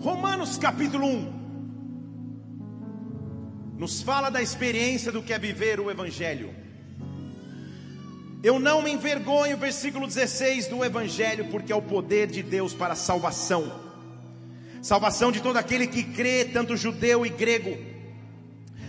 Romanos capítulo 1 nos fala da experiência do que é viver o Evangelho. Eu não me envergonho, versículo 16 do Evangelho, porque é o poder de Deus para a salvação, salvação de todo aquele que crê, tanto judeu e grego,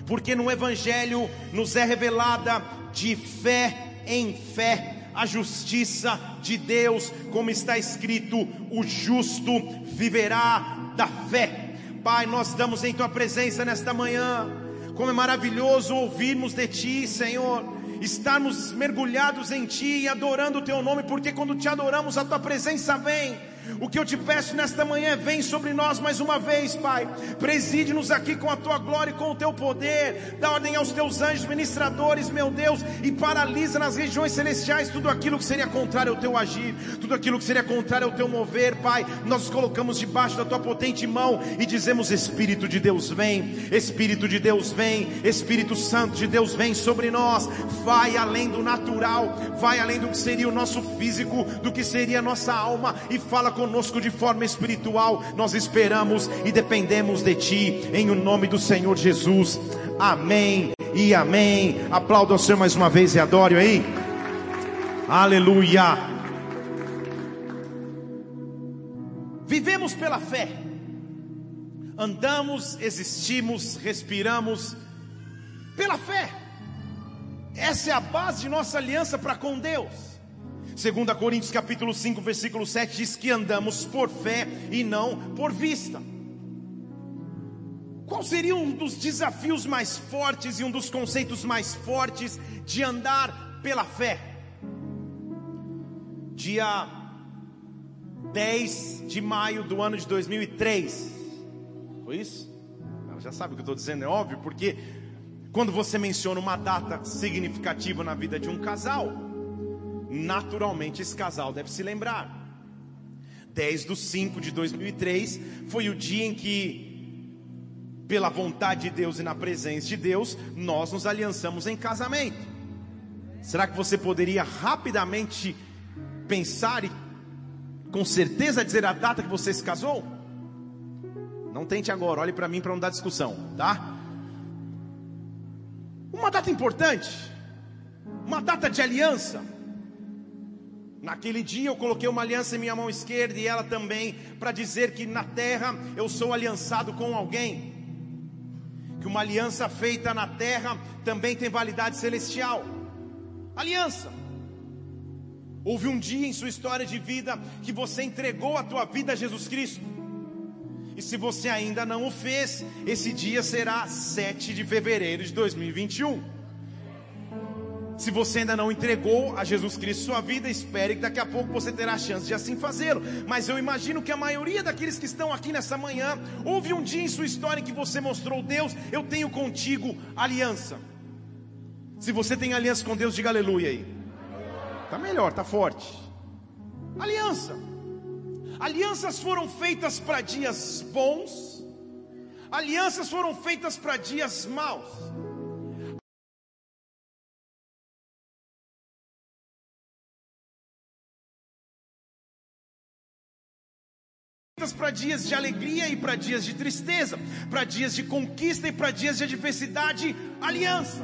porque no Evangelho nos é revelada de fé em fé a justiça de Deus, como está escrito: o justo viverá da fé. Pai, nós damos em tua presença nesta manhã. Como é maravilhoso ouvirmos de Ti, Senhor, estarmos mergulhados em Ti e adorando o Teu nome, porque quando te adoramos, a Tua presença vem o que eu te peço nesta manhã, vem sobre nós mais uma vez, Pai. Preside-nos aqui com a tua glória e com o teu poder. Dá ordem aos teus anjos ministradores, meu Deus, e paralisa nas regiões celestiais tudo aquilo que seria contrário ao teu agir, tudo aquilo que seria contrário ao teu mover, Pai. Nós colocamos debaixo da tua potente mão e dizemos: Espírito de Deus, vem, Espírito de Deus, vem, Espírito Santo de Deus, vem sobre nós. Vai além do natural, vai além do que seria o nosso físico, do que seria a nossa alma, e fala conosco de forma espiritual. Nós esperamos e dependemos de Ti, em o nome do Senhor Jesus. Amém e amém. Aplauda o Senhor mais uma vez e adore aí. Aleluia. Vivemos pela fé. Andamos, existimos, respiramos pela fé. Essa é a base de nossa aliança para com Deus. 2 Coríntios capítulo 5, versículo 7 diz que andamos por fé e não por vista. Qual seria um dos desafios mais fortes e um dos conceitos mais fortes de andar pela fé? Dia 10 de maio do ano de 2003. Foi isso? Já sabe o que eu estou dizendo, é óbvio, porque quando você menciona uma data significativa na vida de um casal, naturalmente esse casal deve se lembrar. 10 de 5 de 2003 foi o dia em que, pela vontade de Deus e na presença de Deus, nós nos aliançamos em casamento. Será que você poderia rapidamente pensar e com certeza dizer a data que você se casou? Não tente agora, olhe para mim para não dar discussão, tá? Uma data importante, uma data de aliança. Naquele dia eu coloquei uma aliança em minha mão esquerda e ela também, para dizer que na terra eu sou aliançado com alguém. Que uma aliança feita na terra também tem validade celestial. Aliança. Houve um dia em sua história de vida que você entregou a tua vida a Jesus Cristo. E se você ainda não o fez, esse dia será 7 de fevereiro de 2021. Se você ainda não entregou a Jesus Cristo sua vida, espere que daqui a pouco você terá a chance de assim fazê-lo. Mas eu imagino que a maioria daqueles que estão aqui nessa manhã, houve um dia em sua história em que você mostrou, Deus, eu tenho contigo aliança. Se você tem aliança com Deus, diga aleluia aí. Tá melhor, tá forte. Aliança. Alianças foram feitas para dias bons. Alianças foram feitas para dias maus. Para dias de alegria e para dias de tristeza, para dias de conquista e para dias de adversidade, aliança.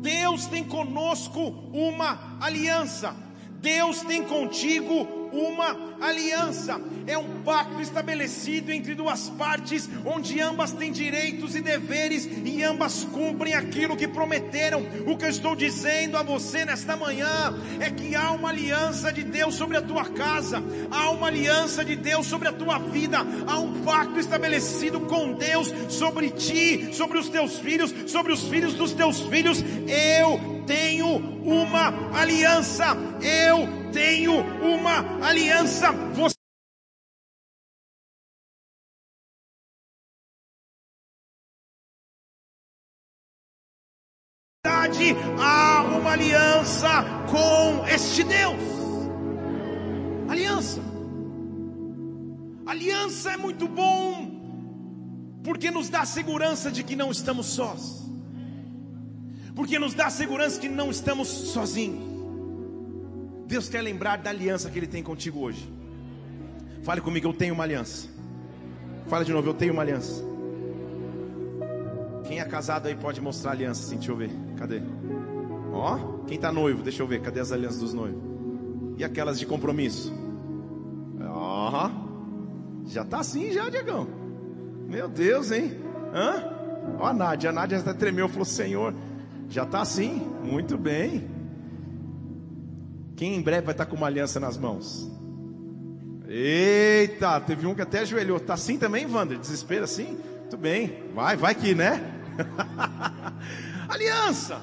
Deus tem conosco uma aliança. Deus tem contigo uma aliança, é um pacto estabelecido entre duas partes, onde ambas têm direitos e deveres e ambas cumprem aquilo que prometeram. O que eu estou dizendo a você nesta manhã é que há uma aliança de Deus sobre a tua casa, há uma aliança de Deus sobre a tua vida, há um pacto estabelecido com Deus sobre ti, sobre os teus filhos, sobre os filhos dos teus filhos. Eu tenho uma aliança, eu tenho uma aliança. Você há uma aliança com este Deus. Aliança. Aliança é muito bom porque nos dá segurança de que não estamos sós. Porque nos dá segurança que não estamos sozinhos. Deus quer lembrar da aliança que Ele tem contigo hoje. Fale comigo, eu tenho uma aliança. Fala de novo, eu tenho uma aliança. Quem é casado aí pode mostrar a aliança, sim, deixa eu ver. Cadê? Ó, quem está noivo, deixa eu ver, cadê as alianças dos noivos? E aquelas de compromisso? Ó, já está assim já, Diegão. Meu Deus, hein? Hã? Ó a Nádia, a Nádia até tremeu, falou, Senhor, já está assim, muito bem. Quem em breve vai estar tá com uma aliança nas mãos? Eita, teve um que até ajoelhou. Tá assim também, Wander? Desespero assim? Muito bem. Vai, vai que, né? aliança.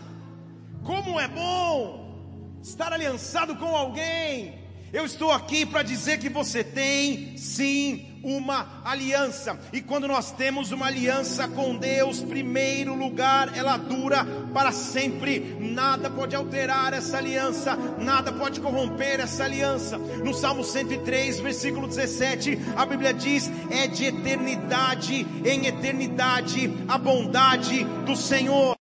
Como é bom estar aliançado com alguém. Eu estou aqui para dizer que você tem sim uma aliança. E quando nós temos uma aliança com Deus, primeiro lugar, ela dura para sempre. Nada pode alterar essa aliança, nada pode corromper essa aliança. No Salmo 103, versículo 17, a Bíblia diz: "É de eternidade em eternidade a bondade do Senhor"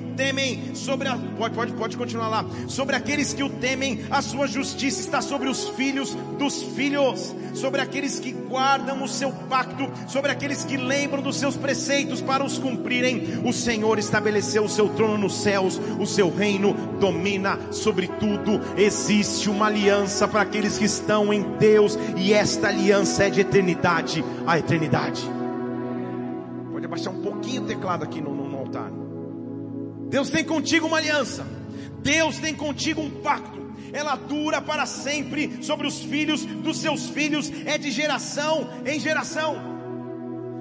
temem, sobre a, pode, pode, pode continuar lá, sobre aqueles que o temem, a sua justiça está sobre os filhos dos filhos, sobre aqueles que guardam o seu pacto, sobre aqueles que lembram dos seus preceitos para os cumprirem. O Senhor estabeleceu o seu trono nos céus, o seu reino domina sobre tudo. Existe uma aliança para aqueles que estão em Deus, e esta aliança é de eternidade a eternidade. Pode abaixar um pouquinho o teclado aqui no, no. Deus tem contigo uma aliança. Deus tem contigo um pacto. Ela dura para sempre sobre os filhos dos seus filhos, é de geração em geração.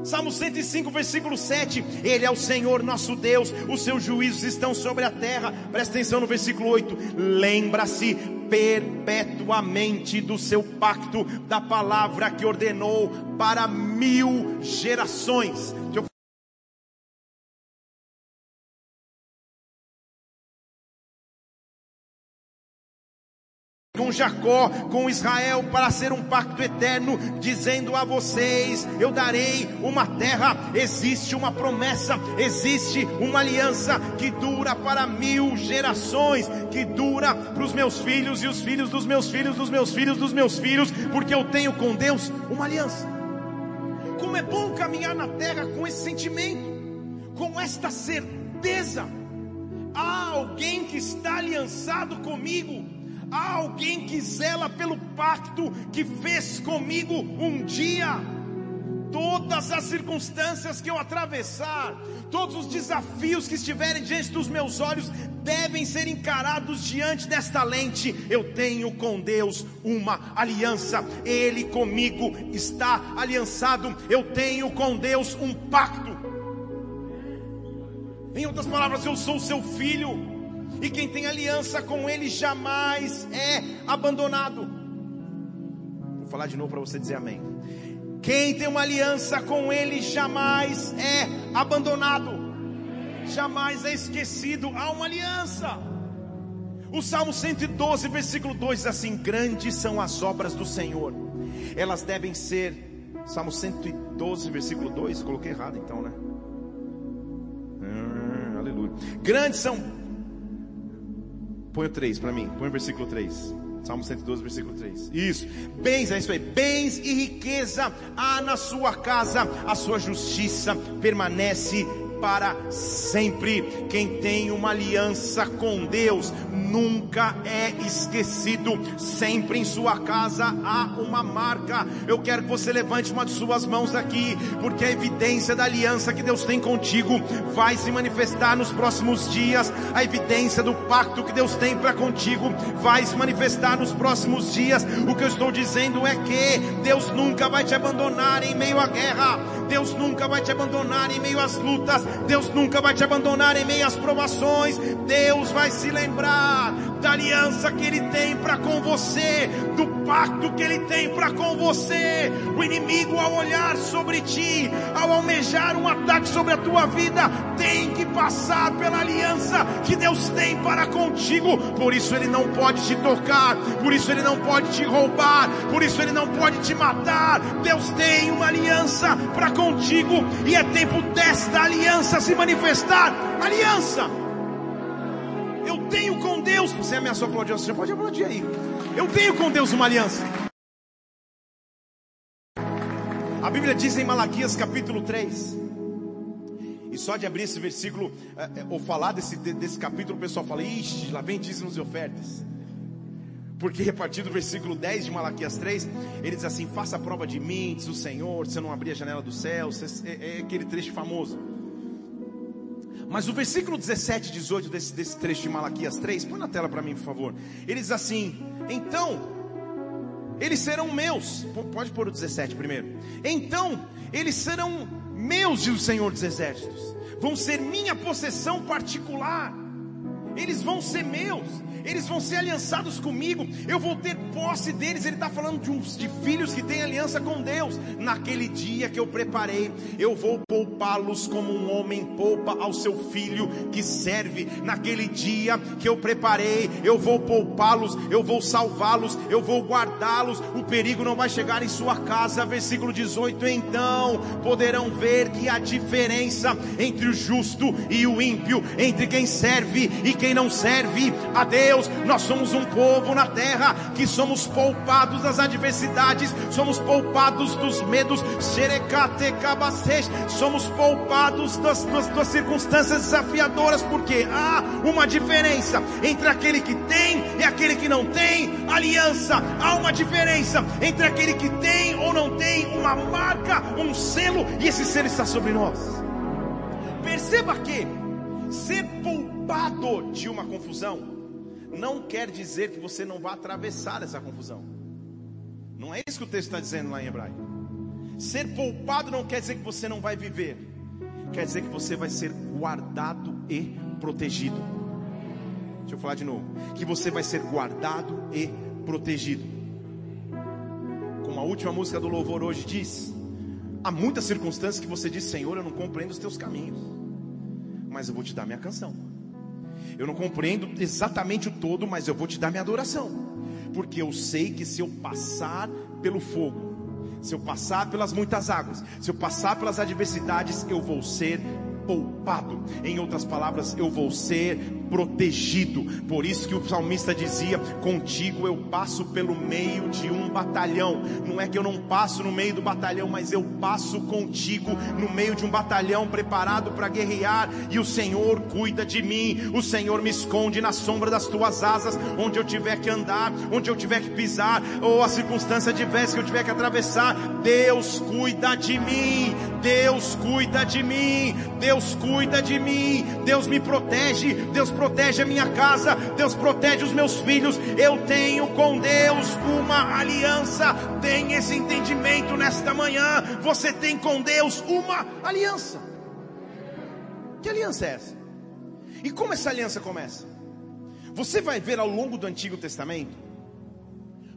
Salmo 105, versículo 7. Ele é o Senhor nosso Deus, os seus juízos estão sobre a terra. Presta atenção no versículo 8. Lembra-se perpetuamente do seu pacto, da palavra que ordenou para mil gerações. Com Jacó, com Israel, para ser um pacto eterno, dizendo a vocês: Eu darei uma terra. Existe uma promessa, existe uma aliança que dura para mil gerações, que dura para os meus filhos e os filhos dos meus filhos, dos meus filhos, dos meus filhos, porque eu tenho com Deus uma aliança. Como é bom caminhar na terra com esse sentimento, com esta certeza. Há alguém que está aliançado comigo Há alguém que zela pelo pacto que fez comigo um dia. Todas as circunstâncias que eu atravessar, todos os desafios que estiverem diante dos meus olhos, devem ser encarados diante desta lente. Eu tenho com Deus uma aliança, Ele comigo está aliançado. Eu tenho com Deus um pacto. Em outras palavras, eu sou seu filho e quem tem aliança com Ele jamais é abandonado. Vou falar de novo para você dizer amém. Quem tem uma aliança com Ele jamais é abandonado, jamais é esquecido. Há uma aliança. O Salmo 112, versículo 2 diz assim: Grandes são as obras do Senhor, elas devem ser. Salmo 112, versículo 2, coloquei errado então, né? Hum, aleluia. Grandes são Põe o 3 para mim, põe o versículo 3. Salmo 112, versículo 3. Isso. Bens, é isso aí. Bens e riqueza há na sua casa, a sua justiça permanece para sempre. Quem tem uma aliança com Deus nunca é esquecido. Sempre em sua casa há uma marca. Eu quero que você levante uma de suas mãos aqui, porque a evidência da aliança que Deus tem contigo vai se manifestar nos próximos dias. A evidência do pacto que Deus tem para contigo vai se manifestar nos próximos dias. O que eu estou dizendo é que Deus nunca vai te abandonar em meio à guerra. Deus nunca vai te abandonar em meio às lutas. Deus nunca vai te abandonar em meio às provações. Deus vai se lembrar da aliança que Ele tem para com você, do pacto que Ele tem para com você. O inimigo, ao olhar sobre ti, ao almejar um ataque sobre a tua vida, tem que passar pela aliança que Deus tem para contigo. Por isso Ele não pode te tocar, por isso Ele não pode te roubar, por isso Ele não pode te matar. Deus tem uma aliança para contigo e é tempo desta aliança se manifestar. Aliança. Eu tenho com Deus. Você ameaçou aplaudir, você pode aplaudir aí. Eu tenho com Deus uma aliança. A Bíblia diz em Malaquias capítulo 3. E só de abrir esse versículo, é, é, ou falar desse, desse capítulo, o pessoal fala: Ixi, lá vem dízimos e ofertas. Porque a partir do versículo 10 de Malaquias 3, ele diz assim: Faça prova de mim, diz o Senhor, se eu não abrir a janela do céu. É, é aquele trecho famoso. Mas o versículo 17 e 18 desse, desse trecho de Malaquias 3, põe na tela para mim, por favor. Ele diz assim: Então, eles serão meus. Pode pôr o 17 primeiro. Então, eles serão meus, diz o Senhor dos Exércitos. Vão ser minha possessão particular. Eles vão ser meus eles vão ser aliançados comigo, eu vou ter posse deles. Ele está falando de, uns, de filhos que têm aliança com Deus. Naquele dia que eu preparei, eu vou poupá-los como um homem poupa ao seu filho que serve. Naquele dia que eu preparei, eu vou poupá-los, eu vou salvá-los, eu vou guardá-los. O perigo não vai chegar em sua casa. Versículo 18: Então poderão ver que a diferença entre o justo e o ímpio, entre quem serve e quem não serve a Deus. Deus, nós somos um povo na terra que somos poupados das adversidades, somos poupados dos medos, somos poupados das, das, das circunstâncias desafiadoras, porque há uma diferença entre aquele que tem e aquele que não tem aliança, há uma diferença entre aquele que tem ou não tem uma marca, um selo, e esse selo está sobre nós. Perceba que ser poupado de uma confusão não quer dizer que você não vai atravessar essa confusão. Não é isso que o texto está dizendo lá em hebraico. Ser poupado não quer dizer que você não vai viver, quer dizer que você vai ser guardado e protegido. Deixa eu falar de novo: que você vai ser guardado e protegido. Como a última música do louvor hoje diz, há muitas circunstâncias que você diz: Senhor, eu não compreendo os teus caminhos, mas eu vou te dar minha canção. Eu não compreendo exatamente o todo, mas eu vou te dar minha adoração. Porque eu sei que se eu passar pelo fogo, se eu passar pelas muitas águas, se eu passar pelas adversidades, eu vou ser poupado. Em outras palavras, eu vou ser protegido. Por isso que o salmista dizia: Contigo eu passo pelo meio de um batalhão. Não é que eu não passo no meio do batalhão, mas eu passo contigo no meio de um batalhão preparado para guerrear. E o Senhor cuida de mim. O Senhor me esconde na sombra das tuas asas, onde eu tiver que andar, onde eu tiver que pisar, ou a circunstância adversa que eu tiver que atravessar. Deus cuida de mim. Deus cuida de mim. Deus cuida de mim. Deus me protege. Deus protege a minha casa, Deus protege os meus filhos. Eu tenho com Deus uma aliança. Tem esse entendimento nesta manhã. Você tem com Deus uma aliança. Que aliança é essa? E como essa aliança começa? Você vai ver ao longo do Antigo Testamento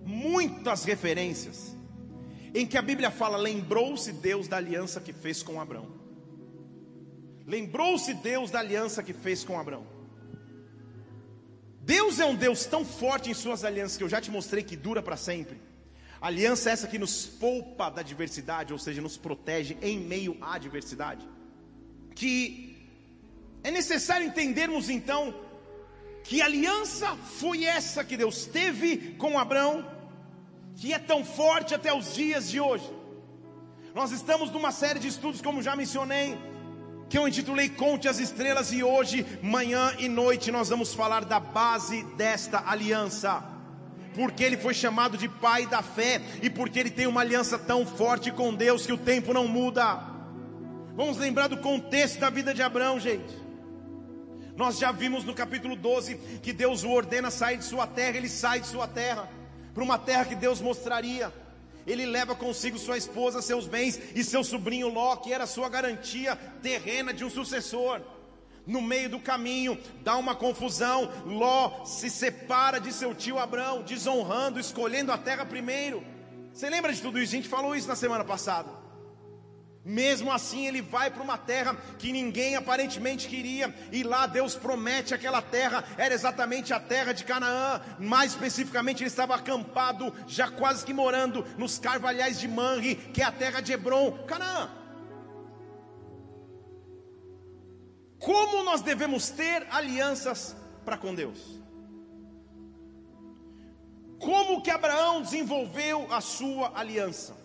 muitas referências em que a Bíblia fala: lembrou-se Deus da aliança que fez com Abraão. Lembrou-se Deus da aliança que fez com Abraão. Deus é um Deus tão forte em suas alianças que eu já te mostrei que dura para sempre. Aliança é essa que nos poupa da adversidade, ou seja, nos protege em meio à adversidade. Que é necessário entendermos então que aliança foi essa que Deus teve com Abraão, que é tão forte até os dias de hoje. Nós estamos numa série de estudos, como já mencionei, que eu intitulei Conte as Estrelas, e hoje, manhã e noite, nós vamos falar da base desta aliança. Porque ele foi chamado de pai da fé, e porque ele tem uma aliança tão forte com Deus que o tempo não muda. Vamos lembrar do contexto da vida de Abraão, gente. Nós já vimos no capítulo 12 que Deus o ordena sair de sua terra, ele sai de sua terra, para uma terra que Deus mostraria ele leva consigo sua esposa, seus bens e seu sobrinho Ló, que era sua garantia terrena de um sucessor. No meio do caminho, dá uma confusão. Ló se separa de seu tio Abraão, desonrando, escolhendo a terra primeiro. Você lembra de tudo isso? A gente falou isso na semana passada. Mesmo assim, ele vai para uma terra que ninguém aparentemente queria, e lá Deus promete aquela terra, era exatamente a terra de Canaã, mais especificamente, ele estava acampado, já quase que morando nos carvalhais de Manre, que é a terra de Hebron, Canaã. Como nós devemos ter alianças para com Deus? Como que Abraão desenvolveu a sua aliança?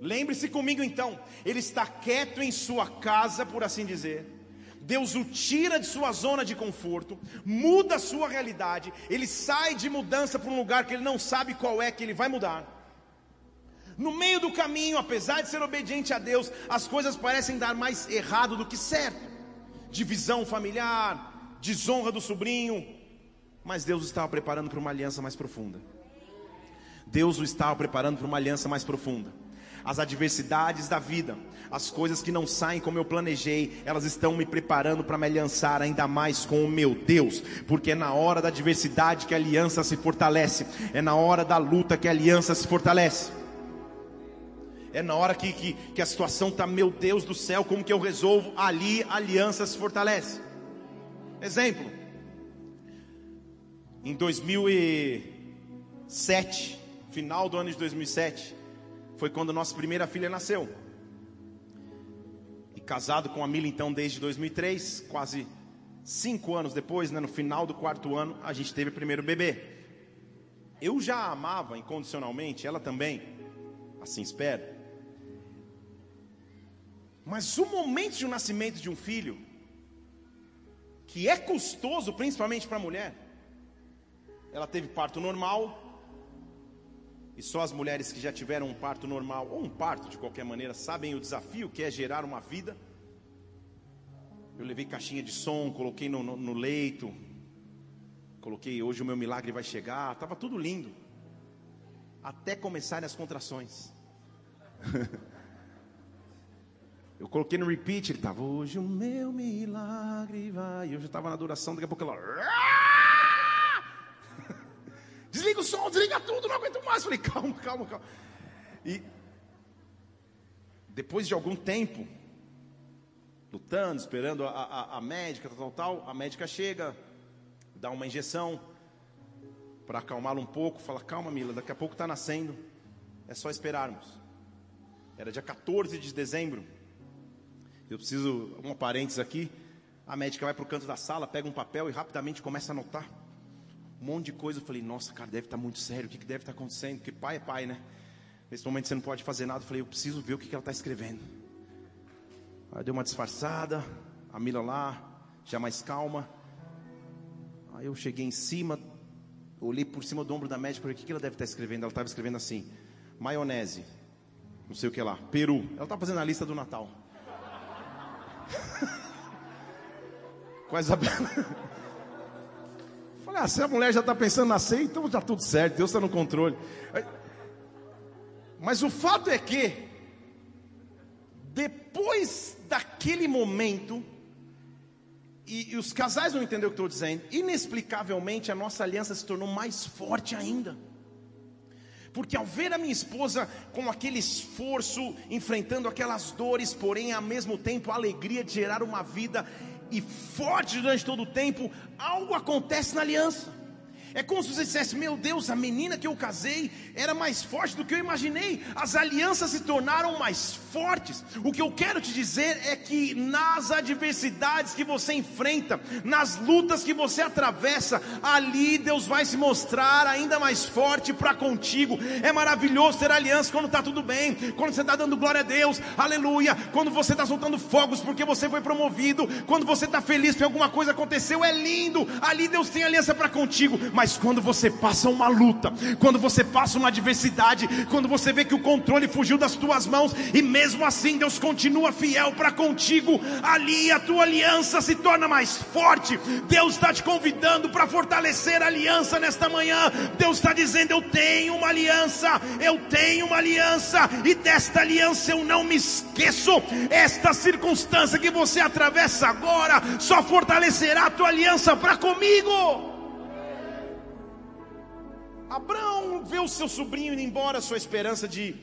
Lembre-se comigo então, ele está quieto em sua casa, por assim dizer. Deus o tira de sua zona de conforto, muda a sua realidade, ele sai de mudança para um lugar que ele não sabe qual é que ele vai mudar. No meio do caminho, apesar de ser obediente a Deus, as coisas parecem dar mais errado do que certo. Divisão familiar, desonra do sobrinho, mas Deus o estava preparando para uma aliança mais profunda. Deus o estava preparando para uma aliança mais profunda as adversidades da vida, as coisas que não saem como eu planejei, elas estão me preparando para me aliançar ainda mais com o meu Deus, porque é na hora da adversidade que a aliança se fortalece, é na hora da luta que a aliança se fortalece. É na hora que, que, que a situação está, meu Deus do céu, como que eu resolvo? Ali a aliança se fortalece. Exemplo, em 2007, final do ano de 2007, foi quando nossa primeira filha nasceu. E casado com a Mila então desde 2003, quase cinco anos depois, né, no final do quarto ano, a gente teve o primeiro bebê. Eu já a amava incondicionalmente, ela também, assim espero. Mas o momento de um nascimento de um filho, que é custoso principalmente para a mulher, ela teve parto normal, e só as mulheres que já tiveram um parto normal, ou um parto de qualquer maneira, sabem o desafio que é gerar uma vida. Eu levei caixinha de som, coloquei no, no, no leito, coloquei hoje o meu milagre vai chegar, estava tudo lindo, até começarem as contrações. Eu coloquei no repeat, ele estava hoje o meu milagre vai. Eu já estava na adoração, daqui a pouco ela. Desliga o som, desliga tudo, não aguento mais. Falei, calma, calma, calma. E depois de algum tempo, lutando, esperando a, a, a médica, tal, tal, tal, a médica chega, dá uma injeção para acalmá-la um pouco. Fala, calma, Mila, daqui a pouco está nascendo. É só esperarmos. Era dia 14 de dezembro. Eu preciso, um parênteses aqui. A médica vai para o canto da sala, pega um papel e rapidamente começa a anotar um monte de coisa. Eu falei, nossa, cara, deve estar tá muito sério. O que, que deve estar tá acontecendo? Porque pai é pai, né? Nesse momento você não pode fazer nada. Eu falei, eu preciso ver o que, que ela está escrevendo. Aí deu uma disfarçada. A Mila lá, já mais calma. Aí eu cheguei em cima, olhei por cima do ombro da médica. Falei, o que, que ela deve estar tá escrevendo? Ela estava escrevendo assim: maionese, não sei o que lá, peru. Ela estava fazendo a lista do Natal. Com a ah, se a mulher já está pensando na ceia, então está tudo certo, Deus está no controle. Mas o fato é que, depois daquele momento, e, e os casais não entenderam o que estou dizendo, inexplicavelmente a nossa aliança se tornou mais forte ainda. Porque ao ver a minha esposa com aquele esforço, enfrentando aquelas dores, porém ao mesmo tempo a alegria de gerar uma vida e forte durante todo o tempo, algo acontece na aliança. É como se você dissesse: Meu Deus, a menina que eu casei era mais forte do que eu imaginei. As alianças se tornaram mais fortes. O que eu quero te dizer é que nas adversidades que você enfrenta, nas lutas que você atravessa, ali Deus vai se mostrar ainda mais forte para contigo. É maravilhoso ter aliança quando está tudo bem, quando você está dando glória a Deus, aleluia. Quando você está soltando fogos porque você foi promovido, quando você está feliz porque alguma coisa aconteceu, é lindo. Ali Deus tem aliança para contigo. Mas mas quando você passa uma luta, quando você passa uma adversidade, quando você vê que o controle fugiu das tuas mãos e mesmo assim Deus continua fiel para contigo, ali a tua aliança se torna mais forte. Deus está te convidando para fortalecer a aliança nesta manhã. Deus está dizendo: Eu tenho uma aliança, eu tenho uma aliança, e desta aliança eu não me esqueço. Esta circunstância que você atravessa agora só fortalecerá a tua aliança para comigo. Abraão vê o seu sobrinho indo embora, sua esperança de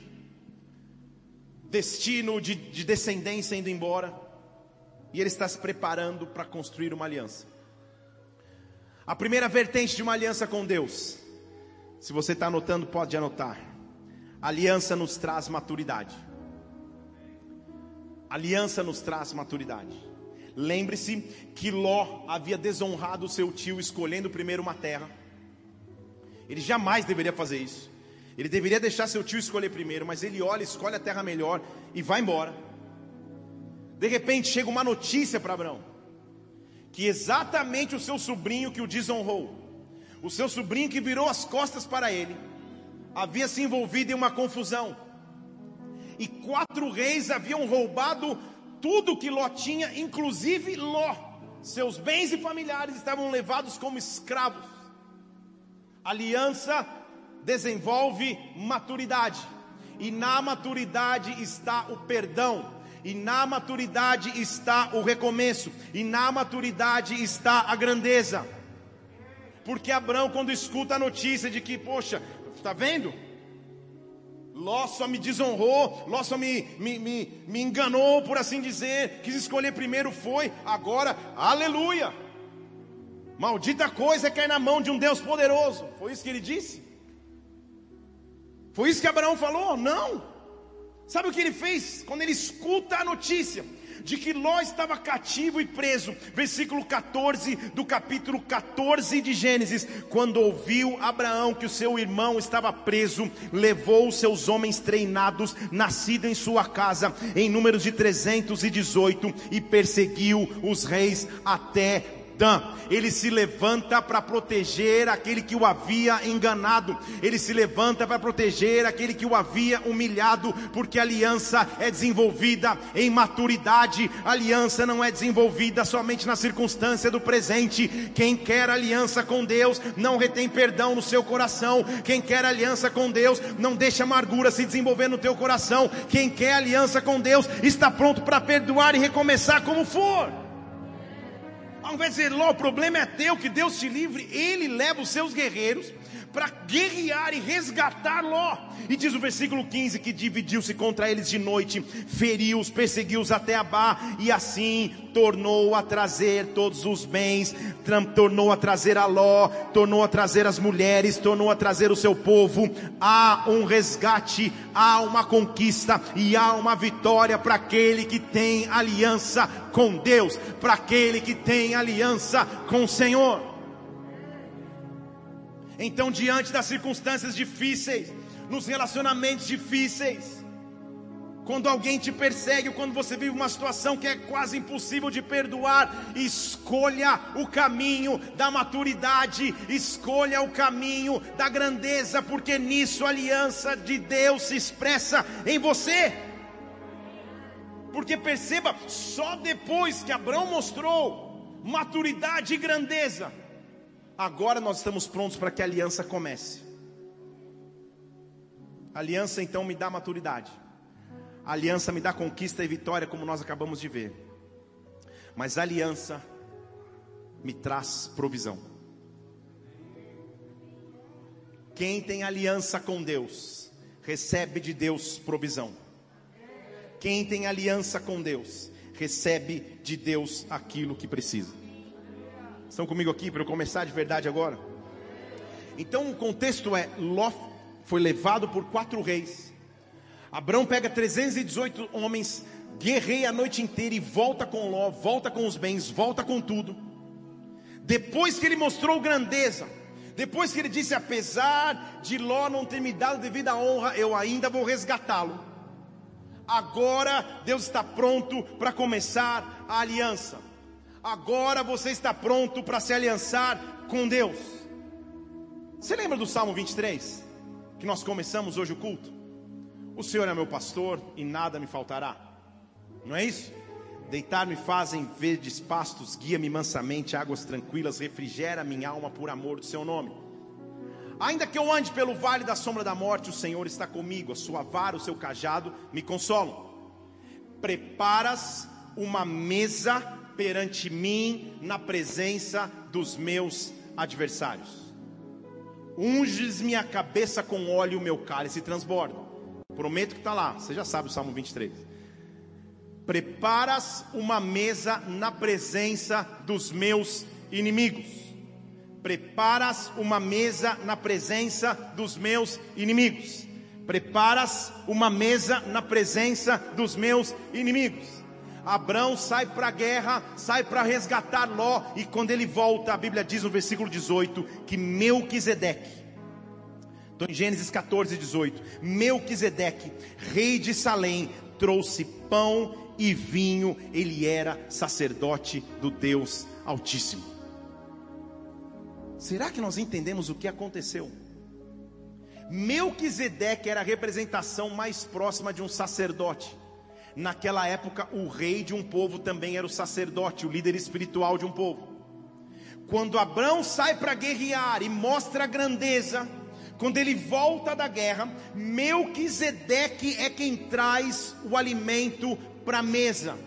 destino, de, de descendência indo embora, e ele está se preparando para construir uma aliança. A primeira vertente de uma aliança com Deus, se você está anotando, pode anotar. aliança nos traz maturidade. aliança nos traz maturidade. Lembre-se que Ló havia desonrado seu tio escolhendo primeiro uma terra ele jamais deveria fazer isso. Ele deveria deixar seu tio escolher primeiro, mas ele olha, escolhe a terra melhor e vai embora. De repente chega uma notícia para Abraão: que exatamente o seu sobrinho que o desonrou, o seu sobrinho que virou as costas para ele, havia se envolvido em uma confusão. E quatro reis haviam roubado tudo que Ló tinha, inclusive Ló. Seus bens e familiares estavam levados como escravos. Aliança desenvolve maturidade, e na maturidade está o perdão, e na maturidade está o recomeço, e na maturidade está a grandeza. Porque Abraão, quando escuta a notícia de que, poxa, está vendo? Ló só me desonrou, Ló só me, me, me, me enganou, por assim dizer, quis escolher primeiro, foi, agora, aleluia. Maldita coisa é cair na mão de um Deus poderoso, foi isso que ele disse? Foi isso que Abraão falou? Não. Sabe o que ele fez? Quando ele escuta a notícia de que Ló estava cativo e preso, versículo 14 do capítulo 14 de Gênesis, quando ouviu Abraão que o seu irmão estava preso, levou os seus homens treinados, nascidos em sua casa, em números de 318, e perseguiu os reis até ele se levanta para proteger aquele que o havia enganado, ele se levanta para proteger aquele que o havia humilhado, porque aliança é desenvolvida em maturidade, aliança não é desenvolvida somente na circunstância do presente. Quem quer aliança com Deus não retém perdão no seu coração, quem quer aliança com Deus não deixa amargura se desenvolver no teu coração, quem quer aliança com Deus está pronto para perdoar e recomeçar como for. Ao invés de dizer, Ló, o problema é teu, que Deus te livre, ele leva os seus guerreiros para guerrear e resgatar Ló. E diz o versículo 15 que dividiu-se contra eles de noite, feriu-os, perseguiu-os até Abá, e assim tornou a trazer todos os bens, tornou a trazer a Ló, tornou a trazer as mulheres, tornou a trazer o seu povo. Há um resgate, há uma conquista e há uma vitória para aquele que tem aliança com Deus, para aquele que tem aliança com o Senhor. Então, diante das circunstâncias difíceis, nos relacionamentos difíceis, quando alguém te persegue, ou quando você vive uma situação que é quase impossível de perdoar, escolha o caminho da maturidade, escolha o caminho da grandeza, porque nisso a aliança de Deus se expressa em você. Porque perceba, só depois que Abraão mostrou maturidade e grandeza, Agora nós estamos prontos para que a aliança comece. A aliança então me dá maturidade. A aliança me dá conquista e vitória, como nós acabamos de ver. Mas a aliança me traz provisão. Quem tem aliança com Deus, recebe de Deus provisão. Quem tem aliança com Deus, recebe de Deus aquilo que precisa. Estão comigo aqui para eu começar de verdade agora? Então o contexto é: Ló foi levado por quatro reis. Abraão pega 318 homens, guerreia a noite inteira e volta com Ló, volta com os bens, volta com tudo. Depois que ele mostrou grandeza, depois que ele disse: apesar de Ló não ter me dado devida honra, eu ainda vou resgatá-lo. Agora Deus está pronto para começar a aliança agora você está pronto para se aliançar com Deus. Você lembra do Salmo 23? Que nós começamos hoje o culto? O Senhor é meu pastor e nada me faltará. Não é isso? Deitar-me fazem verdes pastos, guia-me mansamente, águas tranquilas, refrigera minha alma por amor do seu nome. Ainda que eu ande pelo vale da sombra da morte, o Senhor está comigo, a sua vara, o seu cajado me consolam. Preparas uma mesa perante mim na presença dos meus adversários. Unges minha cabeça com óleo, meu cálice transborda. Prometo que está lá, você já sabe o Salmo 23. Preparas uma mesa na presença dos meus inimigos. Preparas uma mesa na presença dos meus inimigos. Preparas uma mesa na presença dos meus inimigos. Abraão sai para a guerra, sai para resgatar Ló, e quando ele volta, a Bíblia diz no versículo 18 que Melquisedeque Então em Gênesis 14, 18, Melquisedeque, rei de Salém, trouxe pão e vinho, ele era sacerdote do Deus Altíssimo. Será que nós entendemos o que aconteceu? Melquisedeque era a representação mais próxima de um sacerdote. Naquela época, o rei de um povo também era o sacerdote, o líder espiritual de um povo. Quando Abraão sai para guerrear e mostra a grandeza, quando ele volta da guerra, Melquisedeque é quem traz o alimento para a mesa.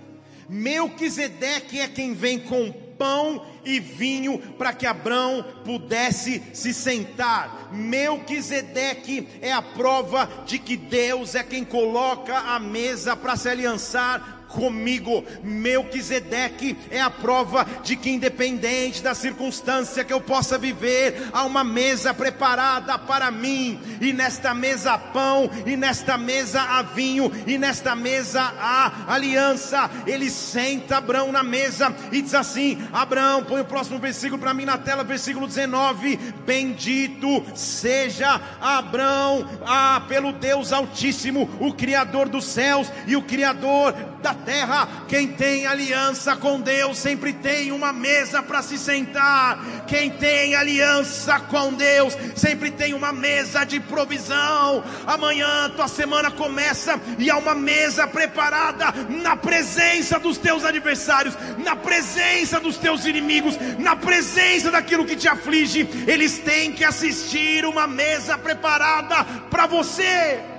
Melquisedeque é quem vem com pão e vinho para que Abraão pudesse se sentar. Melquisedeque é a prova de que Deus é quem coloca a mesa para se aliançar comigo. Melquisedeque é a prova de que, independente da circunstância que eu possa viver, há uma mesa preparada para mim, e nesta mesa há pão, e nesta mesa há vinho, e nesta mesa há aliança. Ele senta Abraão na mesa e diz assim: Abraão, põe o próximo versículo para mim na tela, versículo 19: Bendito seja Abraão, ah, pelo Deus Altíssimo, o Criador dos céus e o Criador da terra. Quem tem aliança com Deus sempre tem uma mesa para se sentar. Quem tem aliança com Deus sempre tem uma mesa de provisão. Amanhã tua semana começa e há uma mesa preparada na presença dos teus adversários, na presença dos teus inimigos, na presença daquilo que te aflige. Eles têm que assistir uma mesa preparada para você.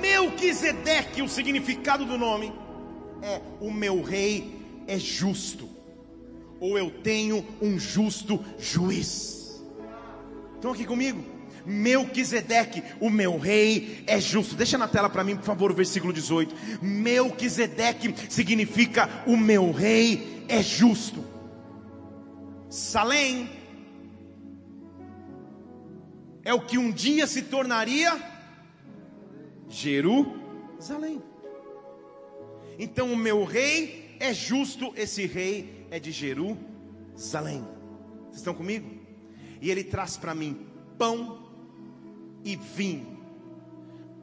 Melquisedeque, o significado do nome é o meu rei é justo, ou eu tenho um justo juiz. Estão aqui comigo? Melquisedeque, o meu rei é justo. Deixa na tela para mim, por favor, o versículo 18. Melquisedeque significa o meu rei é justo. Salém é o que um dia se tornaria Jerusalém. Então o meu rei é justo, esse rei é de Jerusalém. Vocês estão comigo? E ele traz para mim pão e vinho.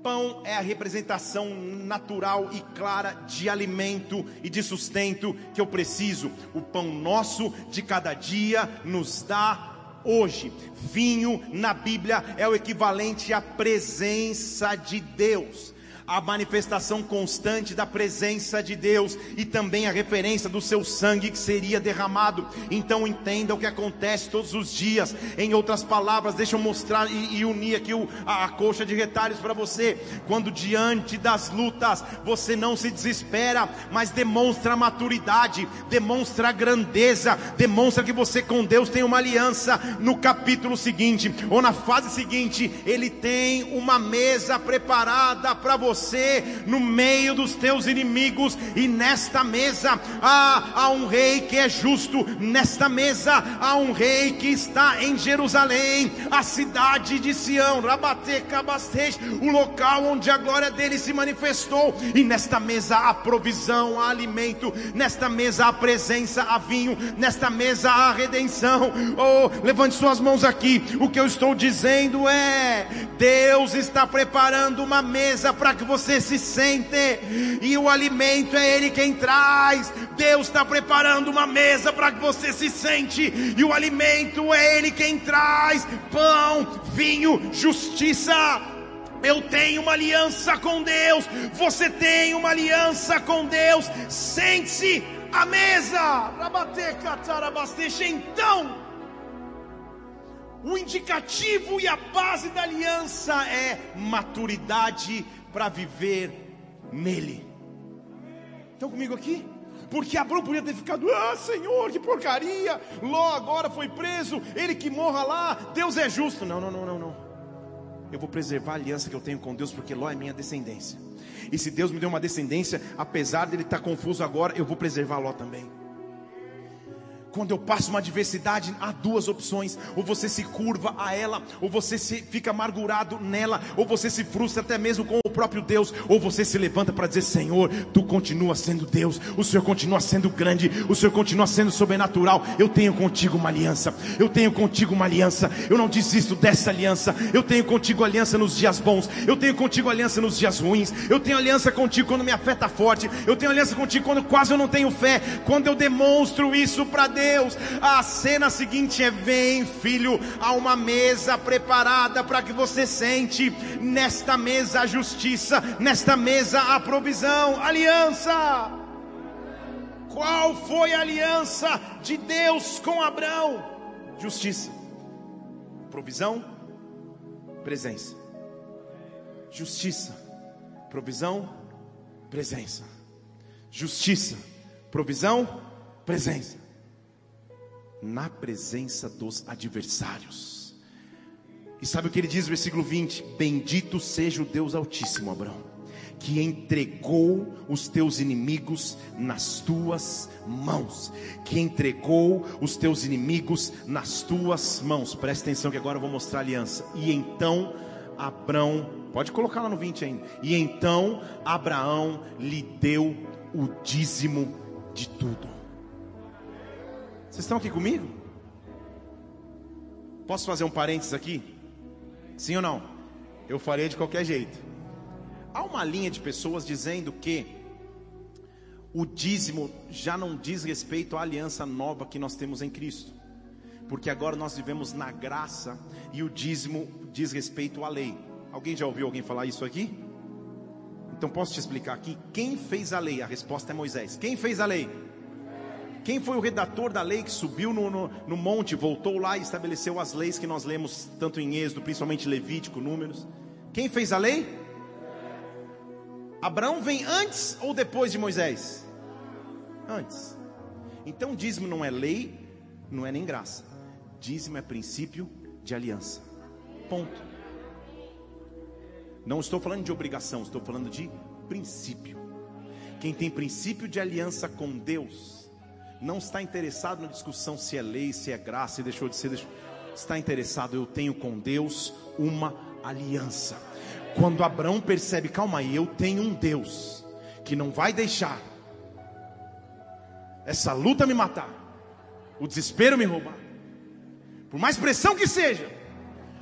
Pão é a representação natural e clara de alimento e de sustento que eu preciso. O pão nosso de cada dia nos dá hoje. Vinho na Bíblia é o equivalente à presença de Deus a manifestação constante da presença de Deus e também a referência do seu sangue que seria derramado. Então entenda o que acontece todos os dias. Em outras palavras, deixa eu mostrar e, e unir aqui o, a, a coxa de retalhos para você. Quando diante das lutas você não se desespera, mas demonstra maturidade, demonstra grandeza, demonstra que você com Deus tem uma aliança. No capítulo seguinte ou na fase seguinte, Ele tem uma mesa preparada para você você no meio dos teus inimigos, e nesta mesa há, há um rei que é justo, nesta mesa há um rei que está em Jerusalém, a cidade de Sião, Rabatecabastej, o local onde a glória dele se manifestou, e nesta mesa há provisão, há alimento, nesta mesa há presença, há vinho, nesta mesa há redenção. Oh, levante suas mãos aqui. O que eu estou dizendo é: Deus está preparando uma mesa para que você se sente, e o alimento é Ele quem traz. Deus está preparando uma mesa para que você se sente, e o alimento é Ele quem traz: pão, vinho, justiça. Eu tenho uma aliança com Deus, você tem uma aliança com Deus, sente-se à mesa. Então, o indicativo e a base da aliança é maturidade para viver nele. Estão comigo aqui? Porque Abraão podia ter ficado, ah Senhor, que porcaria, Ló agora foi preso, ele que morra lá, Deus é justo. Não, não, não, não, não. Eu vou preservar a aliança que eu tenho com Deus, porque Ló é minha descendência. E se Deus me deu uma descendência, apesar dele estar confuso agora, eu vou preservar Ló também. Quando eu passo uma adversidade, há duas opções: ou você se curva a ela, ou você se fica amargurado nela, ou você se frustra até mesmo com o próprio Deus, ou você se levanta para dizer: Senhor, tu continua sendo Deus, o Senhor continua sendo grande, o Senhor continua sendo sobrenatural. Eu tenho contigo uma aliança, eu tenho contigo uma aliança, eu não desisto dessa aliança, eu tenho contigo aliança nos dias bons, eu tenho contigo aliança nos dias ruins, eu tenho aliança contigo quando me afeta forte, eu tenho aliança contigo quando quase eu não tenho fé, quando eu demonstro isso para Deus. Deus. A cena seguinte é: vem, filho, a uma mesa preparada para que você sente. Nesta mesa a justiça, nesta mesa a provisão, aliança. Qual foi a aliança de Deus com Abraão? Justiça, provisão, presença. Justiça, provisão, presença. Justiça, provisão, presença na presença dos adversários. E sabe o que ele diz versículo 20? Bendito seja o Deus Altíssimo, Abraão, que entregou os teus inimigos nas tuas mãos, que entregou os teus inimigos nas tuas mãos. Presta atenção que agora eu vou mostrar a aliança. E então Abraão, pode colocar lá no 20 ainda. E então Abraão lhe deu o dízimo de tudo. Vocês estão aqui comigo? Posso fazer um parênteses aqui? Sim ou não? Eu farei de qualquer jeito. Há uma linha de pessoas dizendo que o dízimo já não diz respeito à aliança nova que nós temos em Cristo, porque agora nós vivemos na graça e o dízimo diz respeito à lei. Alguém já ouviu alguém falar isso aqui? Então posso te explicar aqui. Quem fez a lei? A resposta é Moisés. Quem fez a lei? Quem foi o redator da lei que subiu no, no, no, monte, voltou lá e estabeleceu as leis que nós lemos tanto em Êxodo, principalmente Levítico, Números? Quem fez a lei? Abraão vem antes ou depois de Moisés? Antes. Então dízimo não é lei, não é nem graça. Dízimo é princípio de aliança. Ponto. Não estou falando de obrigação, estou falando de princípio. Quem tem princípio de aliança com Deus, não está interessado na discussão se é lei, se é graça, se deixou de ser, deixou... está interessado, eu tenho com Deus uma aliança. Quando Abraão percebe, calma aí, eu tenho um Deus que não vai deixar essa luta me matar, o desespero me roubar, por mais pressão que seja,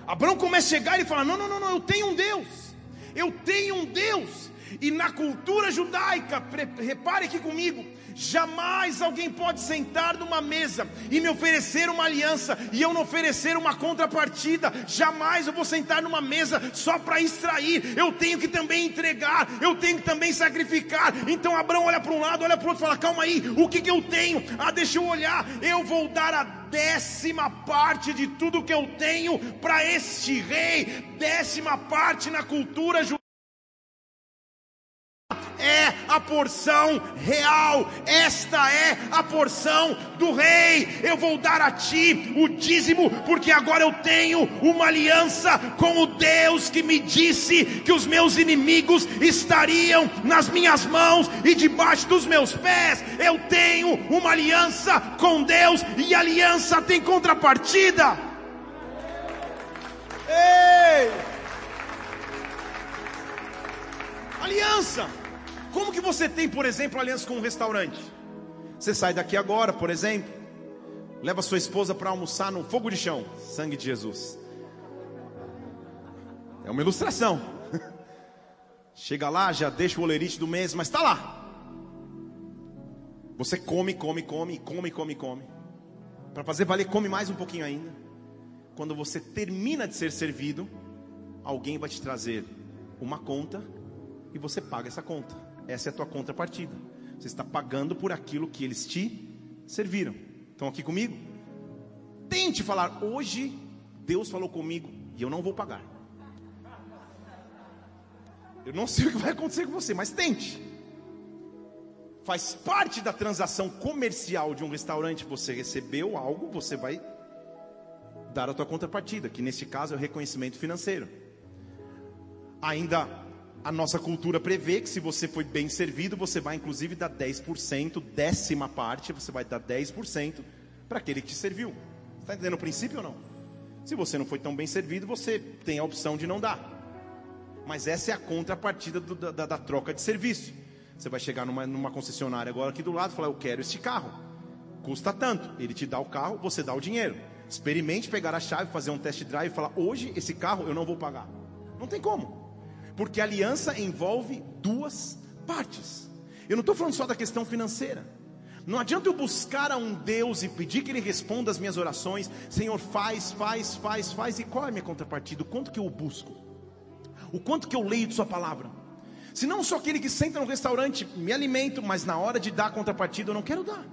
Abraão começa a chegar e fala: Não, não, não, não, eu tenho um Deus, eu tenho um Deus, e na cultura judaica, repare aqui comigo, Jamais alguém pode sentar numa mesa e me oferecer uma aliança e eu não oferecer uma contrapartida. Jamais eu vou sentar numa mesa só para extrair. Eu tenho que também entregar, eu tenho que também sacrificar. Então Abraão olha para um lado, olha para o outro, fala: calma aí, o que, que eu tenho? Ah, deixa eu olhar. Eu vou dar a décima parte de tudo que eu tenho para este rei. Décima parte na cultura judaica é a porção real, esta é a porção do rei. Eu vou dar a ti o dízimo, porque agora eu tenho uma aliança com o Deus que me disse que os meus inimigos estariam nas minhas mãos e debaixo dos meus pés. Eu tenho uma aliança com Deus e aliança tem contrapartida. Ei! Aliança. Como que você tem, por exemplo, aliança com um restaurante? Você sai daqui agora, por exemplo, leva sua esposa para almoçar no fogo de chão, sangue de Jesus. É uma ilustração. Chega lá, já deixa o olerite do mês, mas está lá. Você come, come, come, come, come, come. Para fazer valer, come mais um pouquinho ainda. Quando você termina de ser servido, alguém vai te trazer uma conta e você paga essa conta. Essa é a tua contrapartida. Você está pagando por aquilo que eles te serviram. Estão aqui comigo? Tente falar, hoje Deus falou comigo e eu não vou pagar. Eu não sei o que vai acontecer com você, mas tente. Faz parte da transação comercial de um restaurante. Você recebeu algo, você vai dar a tua contrapartida, que nesse caso é o reconhecimento financeiro. Ainda a nossa cultura prevê que se você foi bem servido, você vai inclusive dar 10%, décima parte, você vai dar 10% para aquele que te serviu. Está entendendo o princípio ou não? Se você não foi tão bem servido, você tem a opção de não dar. Mas essa é a contrapartida do, da, da, troca de serviço. Você vai chegar numa, numa concessionária agora aqui do lado e falar: Eu quero este carro. Custa tanto. Ele te dá o carro, você dá o dinheiro. Experimente pegar a chave, fazer um test drive e falar: Hoje esse carro eu não vou pagar. Não tem como. Porque aliança envolve duas partes. Eu não estou falando só da questão financeira. Não adianta eu buscar a um Deus e pedir que Ele responda as minhas orações. Senhor, faz, faz, faz, faz. E qual é a minha contrapartida? O quanto que eu busco? O quanto que eu leio de Sua palavra? Se não sou aquele que senta no restaurante, me alimento, mas na hora de dar a contrapartida eu não quero dar.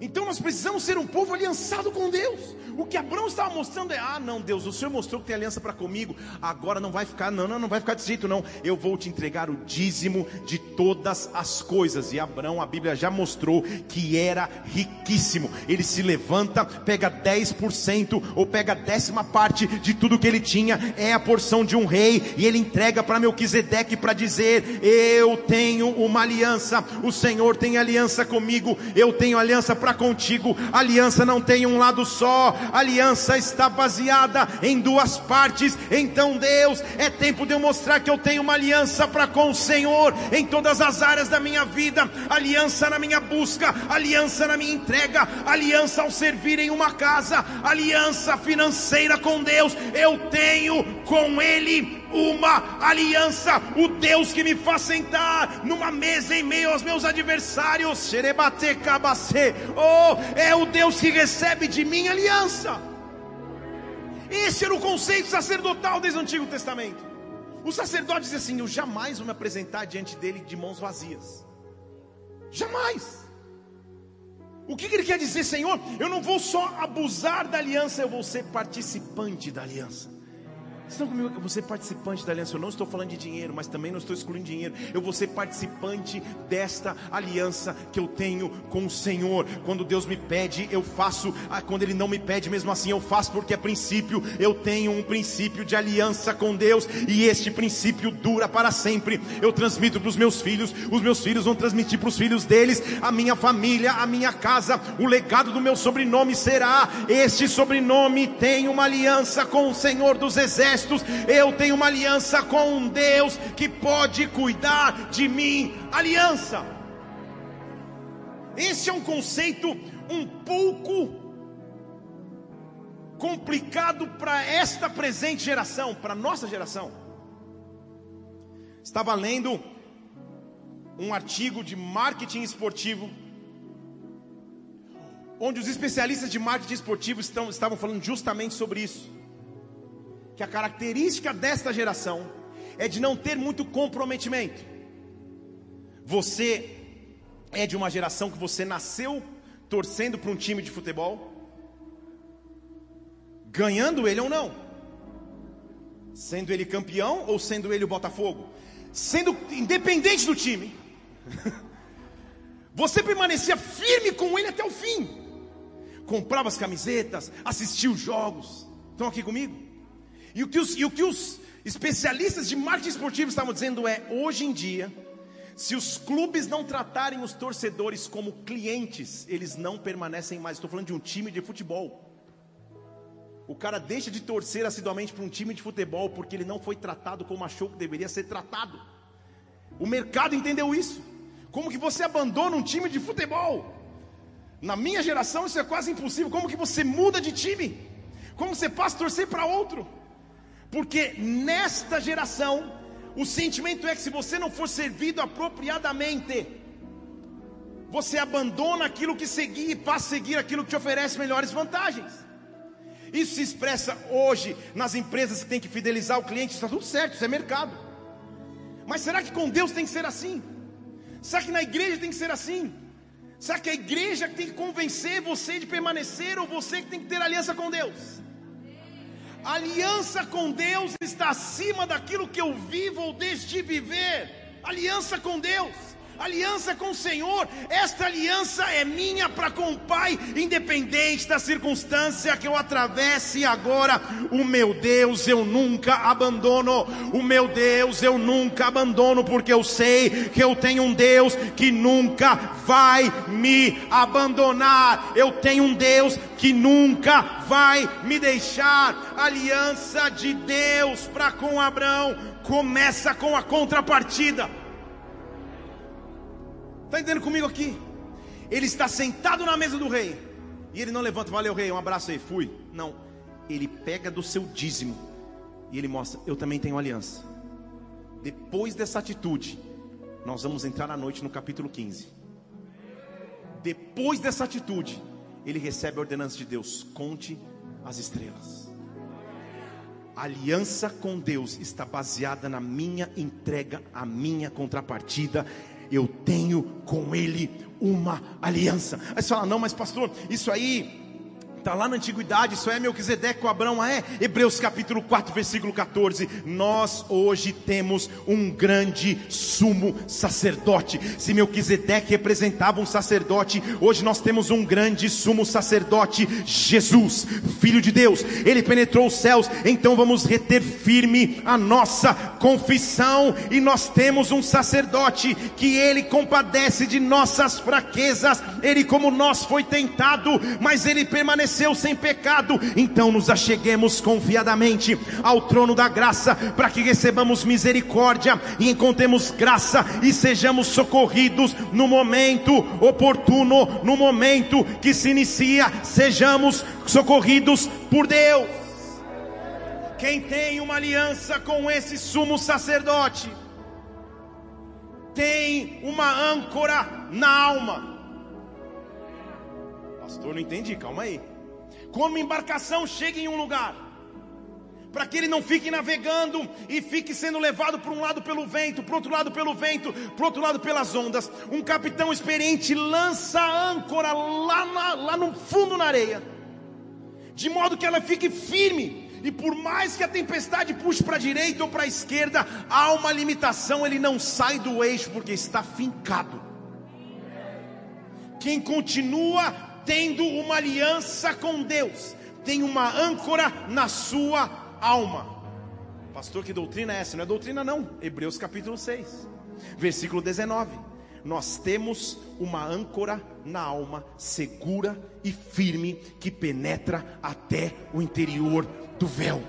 Então nós precisamos ser um povo aliançado com Deus. O que Abraão estava mostrando é: ah, não, Deus, o Senhor mostrou que tem aliança para comigo. Agora não vai ficar, não, não, não vai ficar desse jeito, não. Eu vou te entregar o dízimo de todas as coisas. E Abraão, a Bíblia já mostrou que era riquíssimo. Ele se levanta, pega 10% ou pega a décima parte de tudo que ele tinha, é a porção de um rei, e ele entrega para Melquisedeque para dizer: Eu tenho uma aliança, o Senhor tem aliança comigo, eu tenho aliança para para contigo. aliança não tem um lado só, aliança está baseada em duas partes. Então, Deus, é tempo de eu mostrar que eu tenho uma aliança para com o Senhor em todas as áreas da minha vida, aliança na minha busca, aliança na minha entrega, aliança ao servir em uma casa, aliança financeira com Deus. Eu tenho com Ele uma aliança, o Deus que me faz sentar numa mesa em meio aos meus adversários, oh, é o Deus que recebe de mim aliança. Esse era o conceito sacerdotal desde o Antigo Testamento. O sacerdote dizia assim: Eu jamais vou me apresentar diante dele de mãos vazias. Jamais. O que ele quer dizer, Senhor? Eu não vou só abusar da aliança, eu vou ser participante da aliança. Estão comigo? Eu vou ser participante da aliança. Eu não estou falando de dinheiro, mas também não estou excluindo dinheiro. Eu vou ser participante desta aliança que eu tenho com o Senhor. Quando Deus me pede, eu faço. Ah, quando Ele não me pede, mesmo assim eu faço, porque é princípio. Eu tenho um princípio de aliança com Deus, e este princípio dura para sempre. Eu transmito para os meus filhos, os meus filhos vão transmitir para os filhos deles, a minha família, a minha casa. O legado do meu sobrenome será: este sobrenome tem uma aliança com o Senhor dos Exércitos eu tenho uma aliança com um Deus que pode cuidar de mim. Aliança. Esse é um conceito um pouco complicado para esta presente geração, para nossa geração. Estava lendo um artigo de marketing esportivo, onde os especialistas de marketing esportivo estão, estavam falando justamente sobre isso que a característica desta geração é de não ter muito comprometimento. Você é de uma geração que você nasceu torcendo para um time de futebol, ganhando ele ou não, sendo ele campeão ou sendo ele o Botafogo, sendo independente do time, você permanecia firme com ele até o fim, comprava as camisetas, assistia os jogos. Estão aqui comigo? E o que os, e o que os especialistas de marketing esportivo estavam dizendo é: hoje em dia, se os clubes não tratarem os torcedores como clientes, eles não permanecem mais. Estou falando de um time de futebol. O cara deixa de torcer assiduamente para um time de futebol porque ele não foi tratado como achou que deveria ser tratado. O mercado entendeu isso. Como que você abandona um time de futebol? Na minha geração isso é quase impossível. Como que você muda de time? Como você passa a torcer para outro? Porque nesta geração, o sentimento é que se você não for servido apropriadamente, você abandona aquilo que seguir e passa a seguir aquilo que te oferece melhores vantagens. Isso se expressa hoje nas empresas que têm que fidelizar o cliente, está tudo certo, isso é mercado. Mas será que com Deus tem que ser assim? Será que na igreja tem que ser assim? Será que a igreja tem que convencer você de permanecer ou você que tem que ter aliança com Deus? Aliança com Deus está acima daquilo que eu vivo ou deixo de viver. Aliança com Deus. Aliança com o Senhor. Esta aliança é minha para com o Pai, independente da circunstância que eu atravesse agora. O meu Deus eu nunca abandono. O meu Deus eu nunca abandono, porque eu sei que eu tenho um Deus que nunca vai me abandonar. Eu tenho um Deus que nunca vai me deixar. aliança de Deus para com Abraão começa com a contrapartida. Está entendendo comigo aqui? Ele está sentado na mesa do rei. E ele não levanta, valeu rei, um abraço aí, fui. Não. Ele pega do seu dízimo. E ele mostra, eu também tenho aliança. Depois dessa atitude, nós vamos entrar na noite no capítulo 15. Depois dessa atitude, ele recebe a ordenança de Deus: conte as estrelas. A aliança com Deus está baseada na minha entrega, a minha contrapartida eu tenho com Ele uma aliança. Aí você fala, não, mas pastor, isso aí Está lá na antiguidade, isso é Melquisedeque com Abraão, é? Hebreus capítulo 4, versículo 14. Nós hoje temos um grande sumo sacerdote. Se Melquisedeque representava um sacerdote, hoje nós temos um grande sumo sacerdote, Jesus, Filho de Deus. Ele penetrou os céus, então vamos reter firme a nossa confissão. E nós temos um sacerdote que ele compadece de nossas fraquezas. Ele, como nós, foi tentado, mas ele permaneceu permaneceu sem pecado, então nos acheguemos confiadamente ao trono da graça, para que recebamos misericórdia e encontremos graça e sejamos socorridos no momento oportuno, no momento que se inicia, sejamos socorridos por Deus. Quem tem uma aliança com esse sumo sacerdote, tem uma âncora na alma. Pastor, não entendi, calma aí. Quando uma embarcação chega em um lugar, para que ele não fique navegando e fique sendo levado para um lado pelo vento, para outro lado pelo vento, para outro lado pelas ondas. Um capitão experiente lança a âncora lá, na, lá no fundo na areia, de modo que ela fique firme. E por mais que a tempestade puxe para a direita ou para a esquerda, há uma limitação, ele não sai do eixo porque está fincado. Quem continua tendo uma aliança com Deus, tem uma âncora na sua alma. Pastor, que doutrina é essa? Não é doutrina, não. Hebreus capítulo 6, versículo 19. Nós temos uma âncora na alma, segura e firme, que penetra até o interior do véu.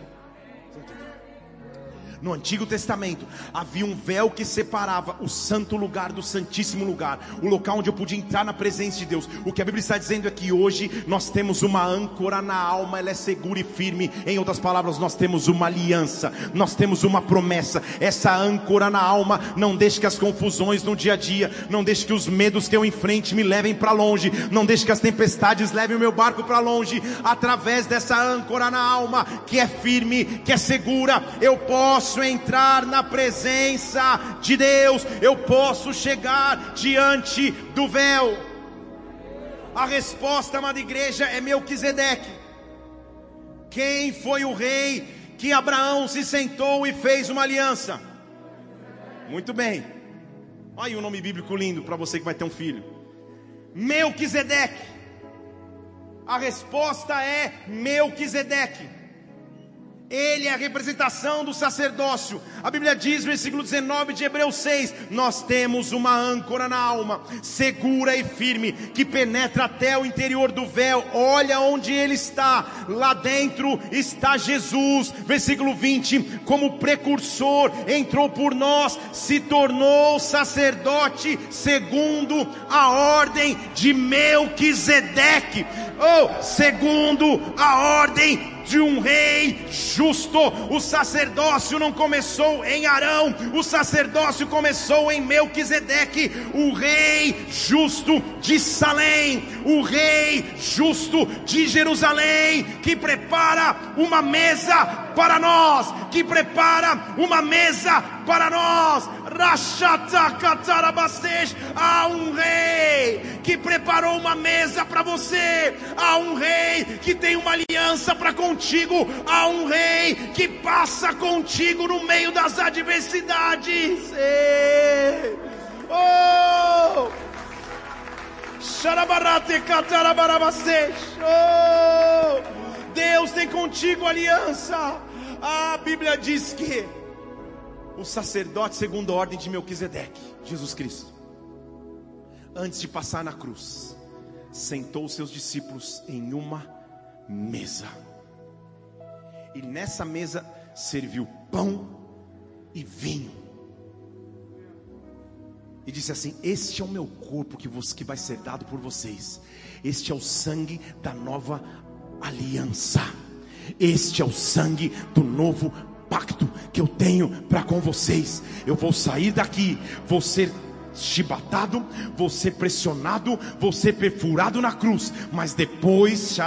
No Antigo Testamento havia um véu que separava o santo lugar do santíssimo lugar, o local onde eu podia entrar na presença de Deus. O que a Bíblia está dizendo é que hoje nós temos uma âncora na alma, ela é segura e firme. Em outras palavras, nós temos uma aliança, nós temos uma promessa. Essa âncora na alma não deixe que as confusões no dia a dia, não deixe que os medos que eu enfrente me levem para longe, não deixe que as tempestades levem o meu barco para longe. Através dessa âncora na alma, que é firme, que é segura, eu posso posso entrar na presença de Deus, eu posso chegar diante do véu. A resposta, amada igreja, é Melquisedeque. Quem foi o rei que Abraão se sentou e fez uma aliança? Muito bem. Olha aí um nome bíblico lindo para você que vai ter um filho. Melquisedeque. A resposta é Melquisedeque. Ele é a representação do sacerdócio. A Bíblia diz, no versículo 19 de Hebreus 6: Nós temos uma âncora na alma, segura e firme, que penetra até o interior do véu. Olha onde ele está, lá dentro está Jesus. Versículo 20: Como precursor, entrou por nós, se tornou sacerdote, segundo a ordem de Melquisedeque, ou oh, segundo a ordem de um rei justo. O sacerdócio não começou em Arão, o sacerdócio começou em Melquisedeque, o rei justo de Salém, o rei justo de Jerusalém, que prepara uma mesa para nós, que prepara uma mesa para nós. Há um rei que preparou uma mesa para você. Há um rei que tem uma aliança para contigo. Há um rei que passa contigo no meio das adversidades. Oh! Oh, Deus tem contigo aliança. A Bíblia diz que o sacerdote segundo a ordem de Melquisedeque, Jesus Cristo, antes de passar na cruz, sentou os seus discípulos em uma mesa. E nessa mesa serviu pão e vinho. E disse assim: Este é o meu corpo que, vos, que vai ser dado por vocês. Este é o sangue da nova aliança. Este é o sangue do novo pacto que eu tenho para com vocês. Eu vou sair daqui, vou ser chibatado, vou ser pressionado, vou ser perfurado na cruz, mas depois,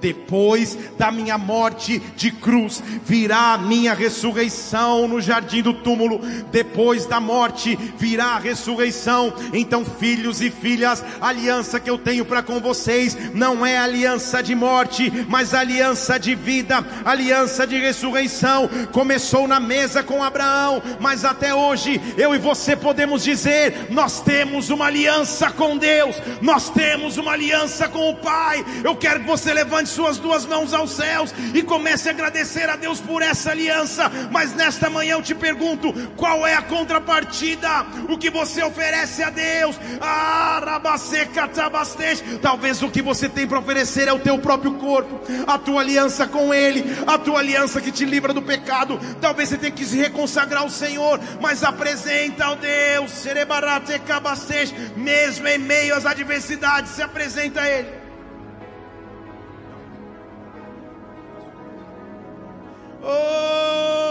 depois da minha morte de cruz, virá a minha ressurreição no jardim do túmulo, depois da morte virá a ressurreição. Então, filhos e filhas, a aliança que eu tenho para com vocês não é aliança de morte, mas aliança de vida, aliança de ressurreição. Começou na mesa com Abraão, mas até hoje eu e você você podemos dizer: nós temos uma aliança com Deus, nós temos uma aliança com o Pai. Eu quero que você levante suas duas mãos aos céus e comece a agradecer a Deus por essa aliança. Mas nesta manhã eu te pergunto: qual é a contrapartida? O que você oferece a Deus? Ah, Talvez o que você tem para oferecer é o teu próprio corpo, a tua aliança com Ele, a tua aliança que te livra do pecado. Talvez você tenha que se reconsagrar ao Senhor, mas apresenta ao Deus, mesmo em meio às adversidades, se apresenta a Ele. Oh!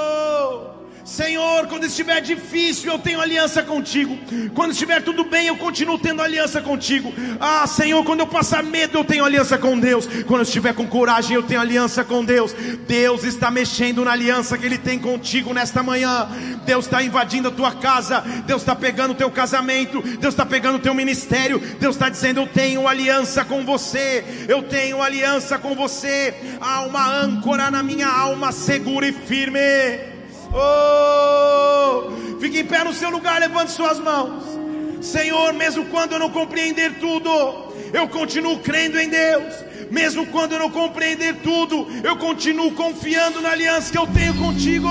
Senhor, quando estiver difícil, eu tenho aliança contigo. Quando estiver tudo bem, eu continuo tendo aliança contigo. Ah, Senhor, quando eu passar medo, eu tenho aliança com Deus. Quando eu estiver com coragem, eu tenho aliança com Deus. Deus está mexendo na aliança que Ele tem contigo nesta manhã. Deus está invadindo a tua casa. Deus está pegando o teu casamento. Deus está pegando o teu ministério. Deus está dizendo: Eu tenho aliança com você. Eu tenho aliança com você. Há uma âncora na minha alma segura e firme. Oh, fique em pé no seu lugar, levante suas mãos. Senhor, mesmo quando eu não compreender tudo, eu continuo crendo em Deus. Mesmo quando eu não compreender tudo, eu continuo confiando na aliança que eu tenho contigo.